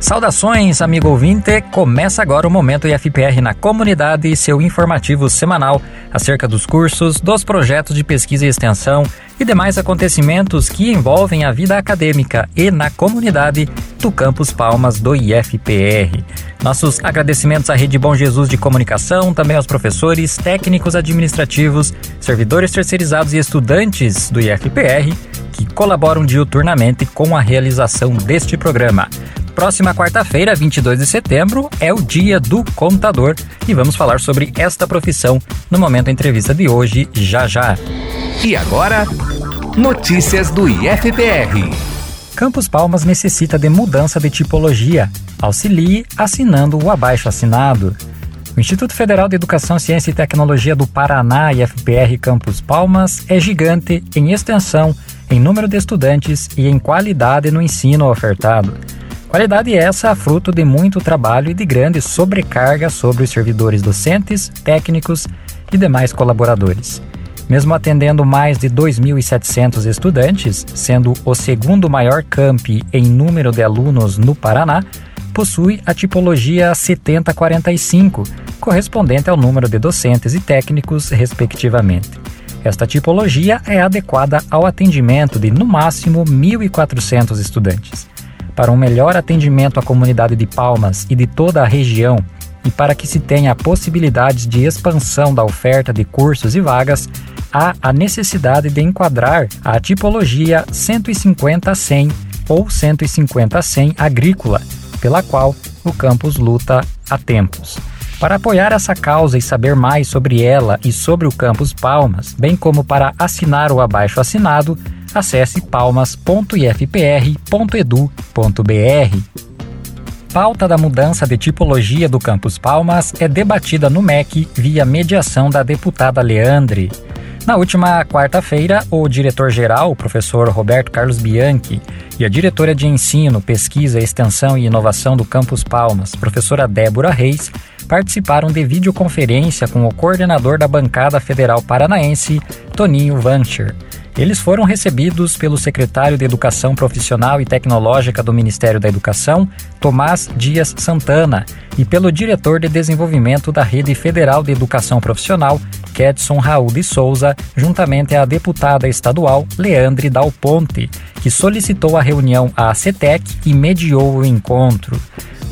Saudações, amigo ouvinte! Começa agora o Momento IFPR na comunidade, seu informativo semanal acerca dos cursos, dos projetos de pesquisa e extensão e demais acontecimentos que envolvem a vida acadêmica e na comunidade do Campus Palmas do IFPR. Nossos agradecimentos à Rede Bom Jesus de Comunicação, também aos professores, técnicos administrativos, servidores terceirizados e estudantes do IFPR que colaboram diuturnamente com a realização deste programa. Próxima quarta-feira, 22 de setembro, é o Dia do Contador e vamos falar sobre esta profissão no momento entrevista de hoje, já já. E agora, notícias do IFPR. Campos Palmas necessita de mudança de tipologia. Auxilie assinando o abaixo assinado. O Instituto Federal de Educação, Ciência e Tecnologia do Paraná, IFPR Campus Palmas, é gigante em extensão, em número de estudantes e em qualidade no ensino ofertado. Qualidade essa fruto de muito trabalho e de grande sobrecarga sobre os servidores docentes, técnicos e demais colaboradores. Mesmo atendendo mais de 2.700 estudantes, sendo o segundo maior campi em número de alunos no Paraná, possui a tipologia 7045, correspondente ao número de docentes e técnicos, respectivamente. Esta tipologia é adequada ao atendimento de, no máximo, 1.400 estudantes para um melhor atendimento à comunidade de Palmas e de toda a região e para que se tenha possibilidades de expansão da oferta de cursos e vagas, há a necessidade de enquadrar a tipologia 150-100 ou 150-100 agrícola, pela qual o campus luta há tempos. Para apoiar essa causa e saber mais sobre ela e sobre o campus Palmas, bem como para assinar o abaixo assinado, acesse palmas.ifpr.edu.br. Pauta da mudança de tipologia do Campus Palmas é debatida no MEC via mediação da deputada Leandre. Na última quarta-feira, o diretor-geral, professor Roberto Carlos Bianchi, e a diretora de Ensino, Pesquisa, Extensão e Inovação do Campus Palmas, professora Débora Reis, participaram de videoconferência com o coordenador da bancada federal paranaense, Toninho Vancher. Eles foram recebidos pelo secretário de Educação Profissional e Tecnológica do Ministério da Educação, Tomás Dias Santana, e pelo diretor de Desenvolvimento da Rede Federal de Educação Profissional, Kedson Raul de Souza, juntamente à deputada estadual Leandre Dal Ponte, que solicitou a reunião à CETEC e mediou o encontro.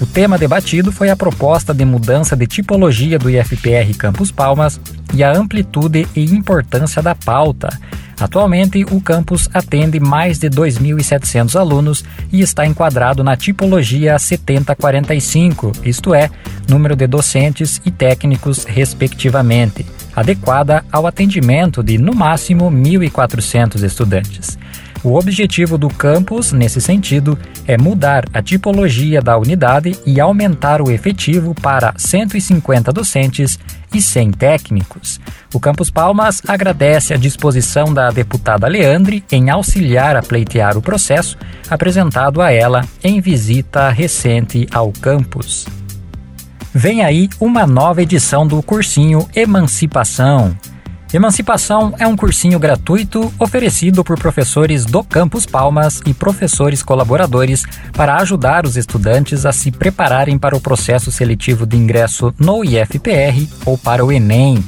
O tema debatido foi a proposta de mudança de tipologia do IFPR Campus Palmas e a amplitude e importância da pauta. Atualmente, o campus atende mais de 2.700 alunos e está enquadrado na tipologia 7045, isto é, número de docentes e técnicos, respectivamente, adequada ao atendimento de, no máximo, 1.400 estudantes. O objetivo do campus, nesse sentido, é mudar a tipologia da unidade e aumentar o efetivo para 150 docentes e 100 técnicos. O Campus Palmas agradece a disposição da deputada Leandre em auxiliar a pleitear o processo apresentado a ela em visita recente ao campus. Vem aí uma nova edição do cursinho Emancipação. Emancipação é um cursinho gratuito oferecido por professores do Campus Palmas e professores colaboradores para ajudar os estudantes a se prepararem para o processo seletivo de ingresso no IFPR ou para o Enem.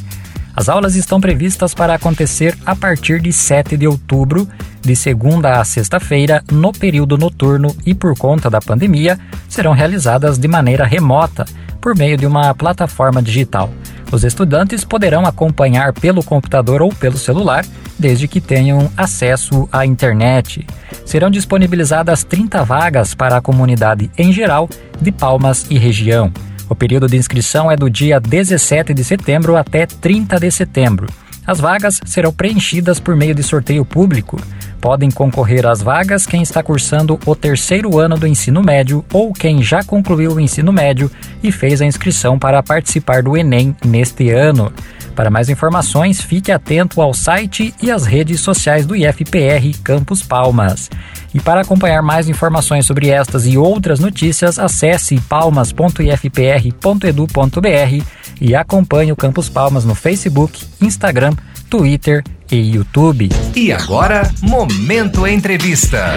As aulas estão previstas para acontecer a partir de 7 de outubro, de segunda a sexta-feira, no período noturno e por conta da pandemia, serão realizadas de maneira remota, por meio de uma plataforma digital. Os estudantes poderão acompanhar pelo computador ou pelo celular, desde que tenham acesso à internet. Serão disponibilizadas 30 vagas para a comunidade em geral de Palmas e região. O período de inscrição é do dia 17 de setembro até 30 de setembro. As vagas serão preenchidas por meio de sorteio público. Podem concorrer às vagas quem está cursando o terceiro ano do ensino médio ou quem já concluiu o ensino médio e fez a inscrição para participar do Enem neste ano. Para mais informações, fique atento ao site e às redes sociais do IFPR Campus Palmas. E para acompanhar mais informações sobre estas e outras notícias, acesse palmas.ifpr.edu.br e acompanhe o Campus Palmas no Facebook, Instagram, Twitter e YouTube. E agora, Momento Entrevista.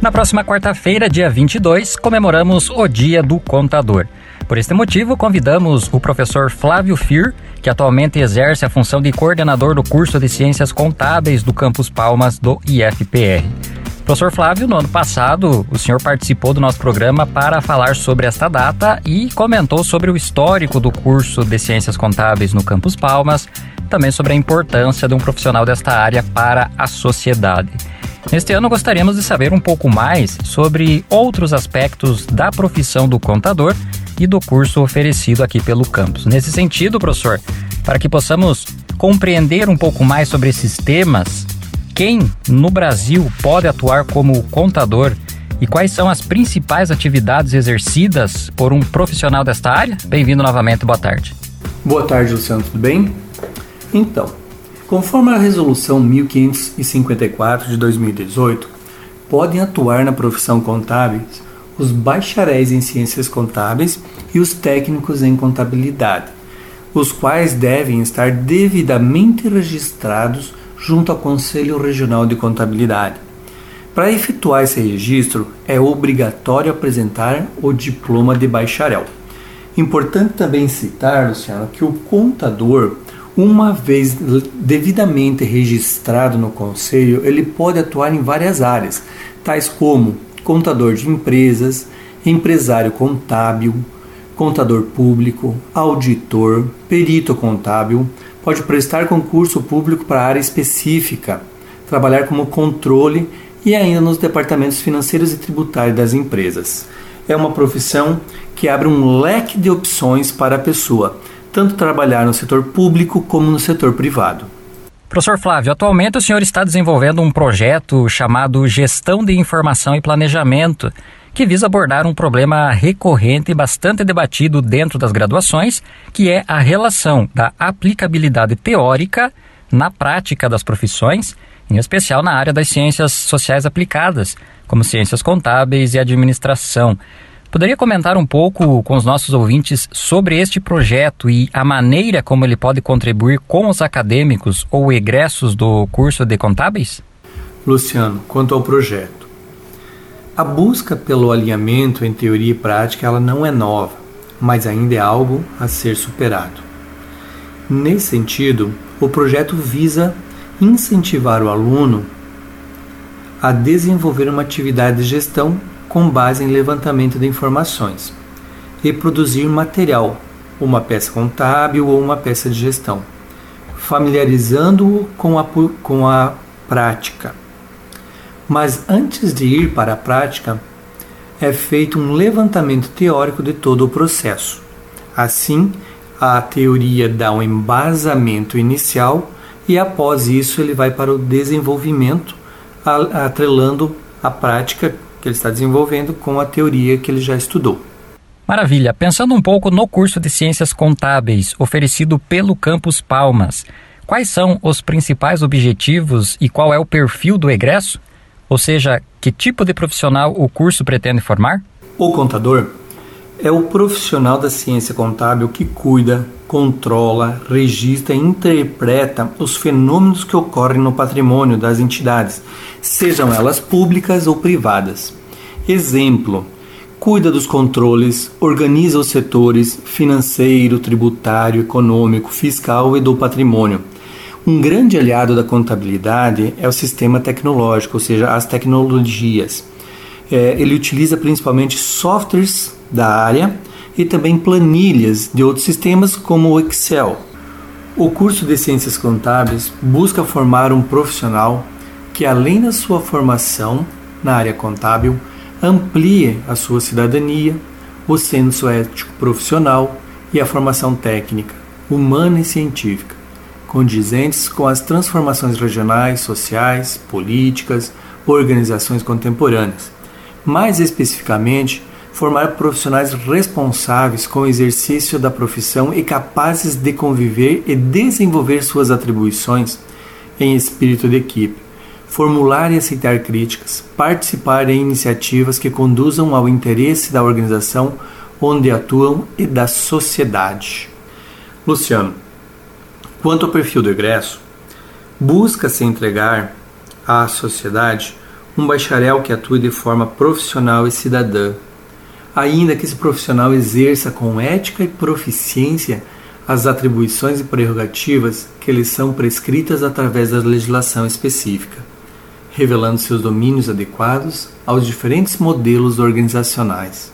Na próxima quarta-feira, dia 22, comemoramos o Dia do Contador. Por este motivo, convidamos o professor Flávio Fir, que atualmente exerce a função de coordenador do curso de Ciências Contábeis do Campus Palmas do IFPR. Professor Flávio, no ano passado, o senhor participou do nosso programa para falar sobre esta data e comentou sobre o histórico do curso de Ciências Contábeis no Campus Palmas, também sobre a importância de um profissional desta área para a sociedade. Neste ano, gostaríamos de saber um pouco mais sobre outros aspectos da profissão do contador e do curso oferecido aqui pelo campus. Nesse sentido, professor, para que possamos compreender um pouco mais sobre esses temas, quem no Brasil pode atuar como contador e quais são as principais atividades exercidas por um profissional desta área? Bem-vindo novamente, boa tarde. Boa tarde, Luciano, tudo bem? Então, conforme a Resolução 1554 de 2018, podem atuar na profissão contábil os bacharéis em ciências contábeis e os técnicos em contabilidade, os quais devem estar devidamente registrados junto ao Conselho Regional de Contabilidade. Para efetuar esse registro, é obrigatório apresentar o diploma de bacharel. Importante também citar, Luciano, que o contador, uma vez devidamente registrado no conselho, ele pode atuar em várias áreas, tais como contador de empresas, empresário contábil, contador público, auditor, perito contábil, pode prestar concurso público para área específica, trabalhar como controle e ainda nos departamentos financeiros e tributários das empresas. É uma profissão que abre um leque de opções para a pessoa, tanto trabalhar no setor público como no setor privado. Professor Flávio, atualmente o senhor está desenvolvendo um projeto chamado Gestão de Informação e Planejamento, que visa abordar um problema recorrente e bastante debatido dentro das graduações, que é a relação da aplicabilidade teórica na prática das profissões, em especial na área das ciências sociais aplicadas, como ciências contábeis e administração. Poderia comentar um pouco com os nossos ouvintes sobre este projeto e a maneira como ele pode contribuir com os acadêmicos ou egressos do curso de contábeis? Luciano, quanto ao projeto. A busca pelo alinhamento em teoria e prática ela não é nova, mas ainda é algo a ser superado. Nesse sentido, o projeto visa incentivar o aluno a desenvolver uma atividade de gestão com base em levantamento de informações e produzir material, uma peça contábil ou uma peça de gestão, familiarizando-o com a, com a prática. Mas antes de ir para a prática, é feito um levantamento teórico de todo o processo. Assim, a teoria dá um embasamento inicial e após isso ele vai para o desenvolvimento, atrelando a prática que ele está desenvolvendo com a teoria que ele já estudou. Maravilha! Pensando um pouco no curso de Ciências Contábeis oferecido pelo Campus Palmas, quais são os principais objetivos e qual é o perfil do egresso? Ou seja, que tipo de profissional o curso pretende formar? O contador é o profissional da ciência contábil que cuida, controla, registra e interpreta os fenômenos que ocorrem no patrimônio das entidades, sejam elas públicas ou privadas. Exemplo: cuida dos controles, organiza os setores financeiro, tributário, econômico, fiscal e do patrimônio. Um grande aliado da contabilidade é o sistema tecnológico, ou seja, as tecnologias. É, ele utiliza principalmente softwares da área e também planilhas de outros sistemas como o Excel. O curso de Ciências Contábeis busca formar um profissional que, além da sua formação na área contábil, amplie a sua cidadania, o senso ético profissional e a formação técnica, humana e científica, condizentes com as transformações regionais, sociais, políticas, organizações contemporâneas. Mais especificamente, formar profissionais responsáveis com o exercício da profissão e capazes de conviver e desenvolver suas atribuições em espírito de equipe, formular e aceitar críticas, participar em iniciativas que conduzam ao interesse da organização onde atuam e da sociedade. Luciano, Quanto ao perfil do egresso, busca-se entregar à sociedade um bacharel que atue de forma profissional e cidadã, ainda que esse profissional exerça com ética e proficiência as atribuições e prerrogativas que lhes são prescritas através da legislação específica, revelando seus domínios adequados aos diferentes modelos organizacionais.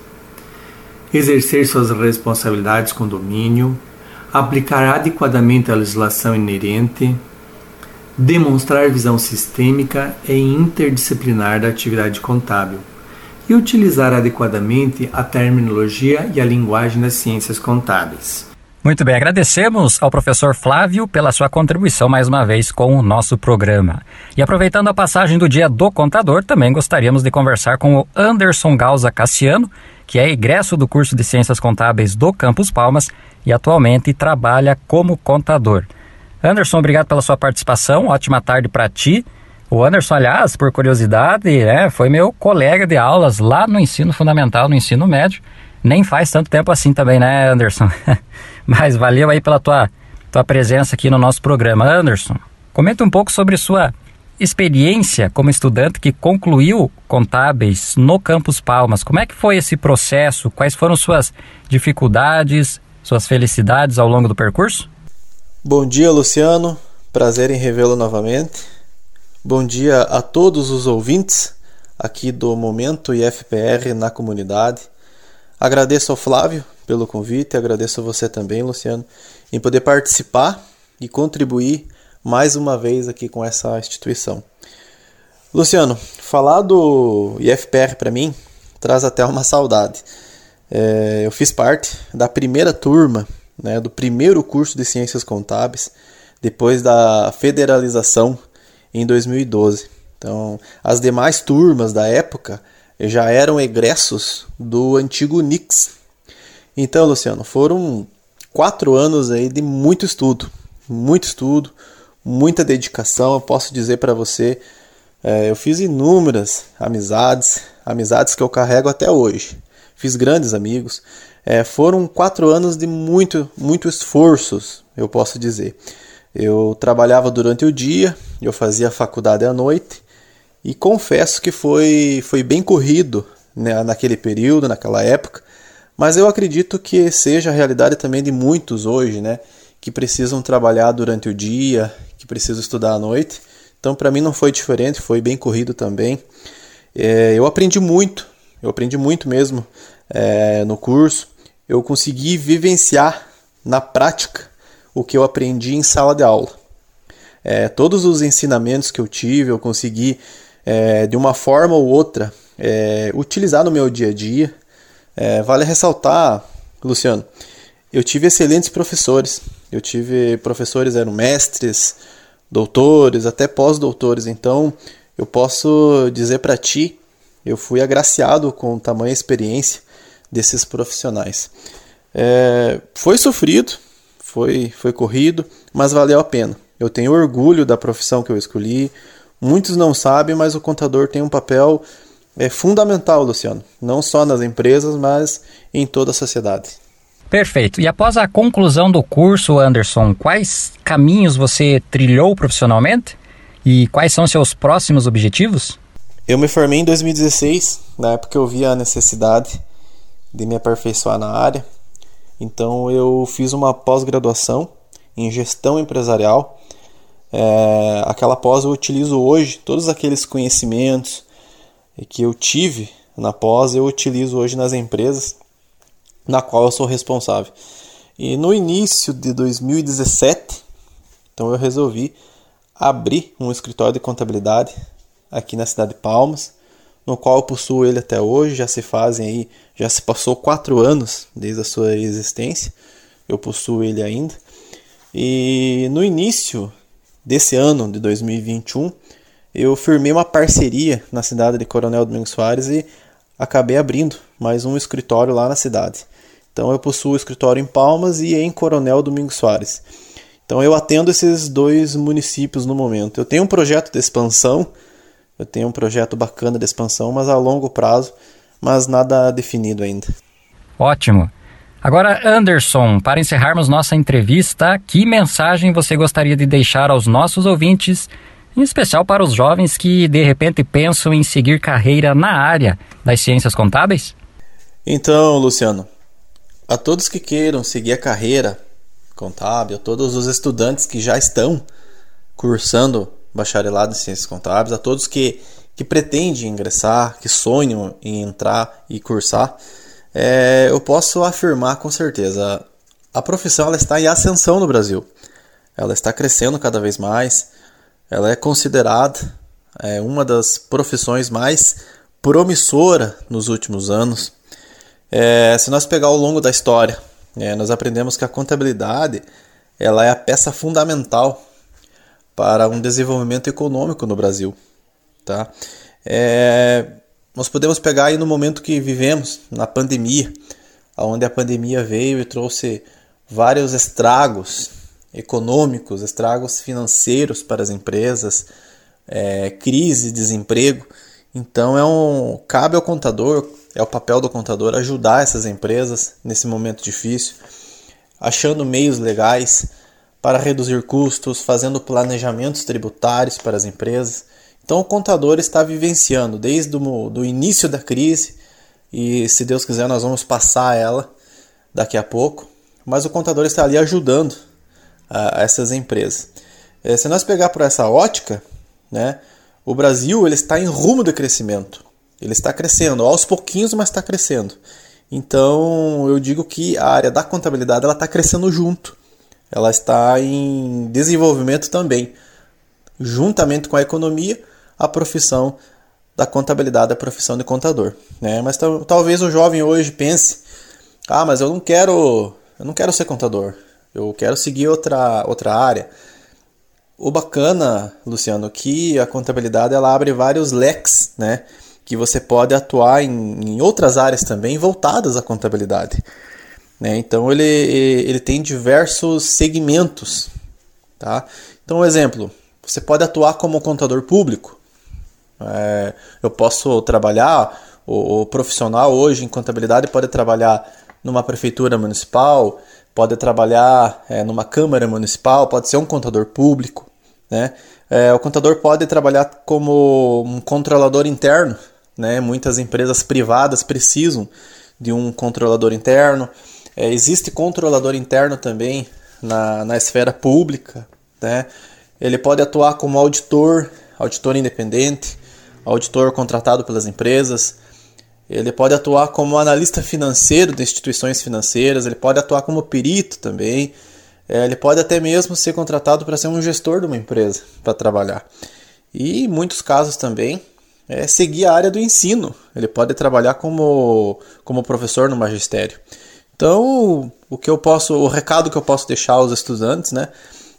Exercer suas responsabilidades com domínio, aplicar adequadamente a legislação inerente, demonstrar visão sistêmica e interdisciplinar da atividade contábil e utilizar adequadamente a terminologia e a linguagem das ciências contábeis. Muito bem, agradecemos ao professor Flávio pela sua contribuição mais uma vez com o nosso programa. E aproveitando a passagem do Dia do Contador, também gostaríamos de conversar com o Anderson Galza Cassiano, que é egresso do curso de Ciências Contábeis do Campus Palmas e atualmente trabalha como contador. Anderson, obrigado pela sua participação, ótima tarde para ti. O Anderson, aliás, por curiosidade, é, foi meu colega de aulas lá no ensino fundamental, no ensino médio. Nem faz tanto tempo assim também, né, Anderson? Mas valeu aí pela tua, tua presença aqui no nosso programa. Anderson, comenta um pouco sobre sua experiência como estudante que concluiu contábeis no Campus Palmas. Como é que foi esse processo? Quais foram suas dificuldades, suas felicidades ao longo do percurso? Bom dia, Luciano. Prazer em revê-lo novamente. Bom dia a todos os ouvintes aqui do Momento IFPR na comunidade. Agradeço ao Flávio pelo convite, agradeço a você também, Luciano, em poder participar e contribuir mais uma vez aqui com essa instituição. Luciano, falar do IFPR para mim traz até uma saudade. É, eu fiz parte da primeira turma, né, do primeiro curso de Ciências Contábeis, depois da federalização em 2012. Então, as demais turmas da época já eram egressos do antigo Nix. Então, Luciano, foram quatro anos aí de muito estudo, muito estudo, muita dedicação. Eu posso dizer para você, é, eu fiz inúmeras amizades, amizades que eu carrego até hoje. Fiz grandes amigos. É, foram quatro anos de muito, muito esforços, eu posso dizer. Eu trabalhava durante o dia, eu fazia faculdade à noite e confesso que foi, foi bem corrido né, naquele período, naquela época, mas eu acredito que seja a realidade também de muitos hoje, né, que precisam trabalhar durante o dia, que precisam estudar à noite. Então, para mim não foi diferente, foi bem corrido também. É, eu aprendi muito, eu aprendi muito mesmo é, no curso. Eu consegui vivenciar na prática o que eu aprendi em sala de aula. É, todos os ensinamentos que eu tive, eu consegui é, de uma forma ou outra, é, utilizar no meu dia a dia. É, vale ressaltar, Luciano, eu tive excelentes professores. Eu tive professores, eram mestres, doutores, até pós-doutores. Então, eu posso dizer para ti, eu fui agraciado com tamanha experiência desses profissionais. É, foi sofrido, foi, foi corrido, mas valeu a pena. Eu tenho orgulho da profissão que eu escolhi, Muitos não sabem, mas o contador tem um papel é, fundamental, Luciano, não só nas empresas, mas em toda a sociedade. Perfeito. E após a conclusão do curso, Anderson, quais caminhos você trilhou profissionalmente? E quais são seus próximos objetivos? Eu me formei em 2016, na época eu vi a necessidade de me aperfeiçoar na área. Então eu fiz uma pós-graduação em gestão empresarial é, aquela pós eu utilizo hoje, todos aqueles conhecimentos que eu tive na pós, eu utilizo hoje nas empresas na qual eu sou responsável. E no início de 2017, então eu resolvi abrir um escritório de contabilidade aqui na cidade de Palmas, no qual eu possuo ele até hoje, já se fazem aí, já se passou quatro anos desde a sua existência, eu possuo ele ainda. E no início desse ano, de 2021, eu firmei uma parceria na cidade de Coronel Domingos Soares e acabei abrindo mais um escritório lá na cidade. Então eu possuo escritório em Palmas e em Coronel Domingos Soares. Então eu atendo esses dois municípios no momento. Eu tenho um projeto de expansão, eu tenho um projeto bacana de expansão, mas a longo prazo, mas nada definido ainda. Ótimo. Agora, Anderson, para encerrarmos nossa entrevista, que mensagem você gostaria de deixar aos nossos ouvintes, em especial para os jovens que de repente pensam em seguir carreira na área das ciências contábeis? Então, Luciano, a todos que queiram seguir a carreira contábil, a todos os estudantes que já estão cursando bacharelado em ciências contábeis, a todos que, que pretendem ingressar, que sonham em entrar e cursar, é, eu posso afirmar com certeza, a profissão ela está em ascensão no Brasil. Ela está crescendo cada vez mais. Ela é considerada é, uma das profissões mais promissora nos últimos anos. É, se nós pegar ao longo da história, é, nós aprendemos que a contabilidade ela é a peça fundamental para um desenvolvimento econômico no Brasil. Tá? É, nós podemos pegar aí no momento que vivemos, na pandemia, onde a pandemia veio e trouxe vários estragos econômicos, estragos financeiros para as empresas, é, crise, desemprego. Então é um cabe ao contador, é o papel do contador ajudar essas empresas nesse momento difícil, achando meios legais para reduzir custos, fazendo planejamentos tributários para as empresas. Então o contador está vivenciando desde o início da crise e se Deus quiser nós vamos passar ela daqui a pouco, mas o contador está ali ajudando a, a essas empresas. É, se nós pegar por essa ótica, né, o Brasil ele está em rumo de crescimento. Ele está crescendo, aos pouquinhos, mas está crescendo. Então eu digo que a área da contabilidade ela está crescendo junto. Ela está em desenvolvimento também. Juntamente com a economia, a profissão da contabilidade, a profissão de contador. Né? Mas talvez o jovem hoje pense: ah, mas eu não quero, eu não quero ser contador. Eu quero seguir outra, outra área. O bacana, Luciano, que a contabilidade ela abre vários leques, né? Que você pode atuar em, em outras áreas também voltadas à contabilidade. Né? Então ele, ele tem diversos segmentos. Tá? Então, um exemplo, você pode atuar como contador público. É, eu posso trabalhar, o, o, profissional hoje em contabilidade pode trabalhar numa prefeitura municipal, pode trabalhar é, numa câmara municipal, pode ser um contador público. Né? É, o contador pode trabalhar como um controlador interno. Né? Muitas empresas privadas precisam de um controlador interno. É, existe controlador interno também na, na esfera pública. Né? Ele pode atuar como auditor, auditor independente, auditor contratado pelas empresas. Ele pode atuar como analista financeiro de instituições financeiras, ele pode atuar como perito também. É, ele pode até mesmo ser contratado para ser um gestor de uma empresa para trabalhar. E em muitos casos também é seguir a área do ensino. Ele pode trabalhar como, como professor no magistério. Então, o que eu posso, o recado que eu posso deixar aos estudantes, né?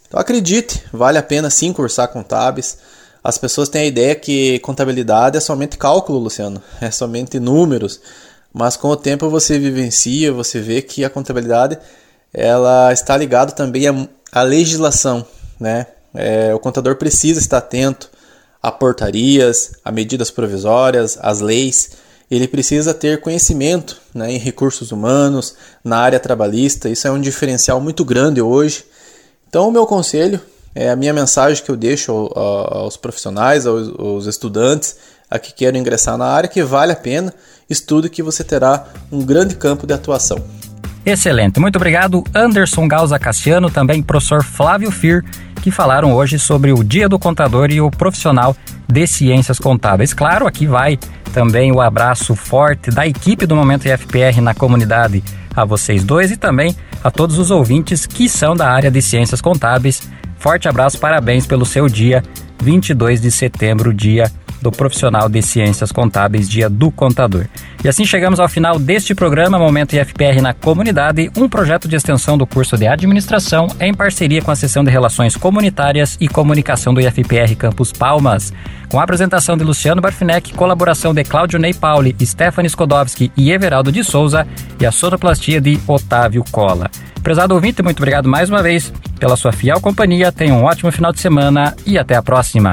Então acredite, vale a pena sim cursar contábeis. As pessoas têm a ideia que contabilidade é somente cálculo, Luciano, é somente números. Mas com o tempo você vivencia, você vê que a contabilidade ela está ligada também à, à legislação, né? É, o contador precisa estar atento a portarias, a medidas provisórias, às leis. Ele precisa ter conhecimento né, em recursos humanos, na área trabalhista. Isso é um diferencial muito grande hoje. Então, o meu conselho é a minha mensagem que eu deixo aos profissionais, aos, aos estudantes a que querem ingressar na área, que vale a pena, estude que você terá um grande campo de atuação. Excelente, muito obrigado Anderson Galza Cassiano, também professor Flávio Fir, que falaram hoje sobre o Dia do Contador e o profissional de ciências contábeis. Claro, aqui vai também o abraço forte da equipe do Momento IFPR na comunidade a vocês dois e também a todos os ouvintes que são da área de ciências contábeis Forte abraço, parabéns pelo seu dia, 22 de setembro, dia do profissional de ciências contábeis, dia do contador. E assim chegamos ao final deste programa Momento IFPR na Comunidade, um projeto de extensão do curso de administração em parceria com a seção de Relações Comunitárias e Comunicação do IFPR Campus Palmas. Com a apresentação de Luciano Barfinec, colaboração de Cláudio Ney Pauli, Stephanie Skodowski e Everaldo de Souza e a sonoplastia de Otávio Cola. Prezado ouvinte, muito obrigado mais uma vez pela sua fiel companhia. Tenha um ótimo final de semana e até a próxima.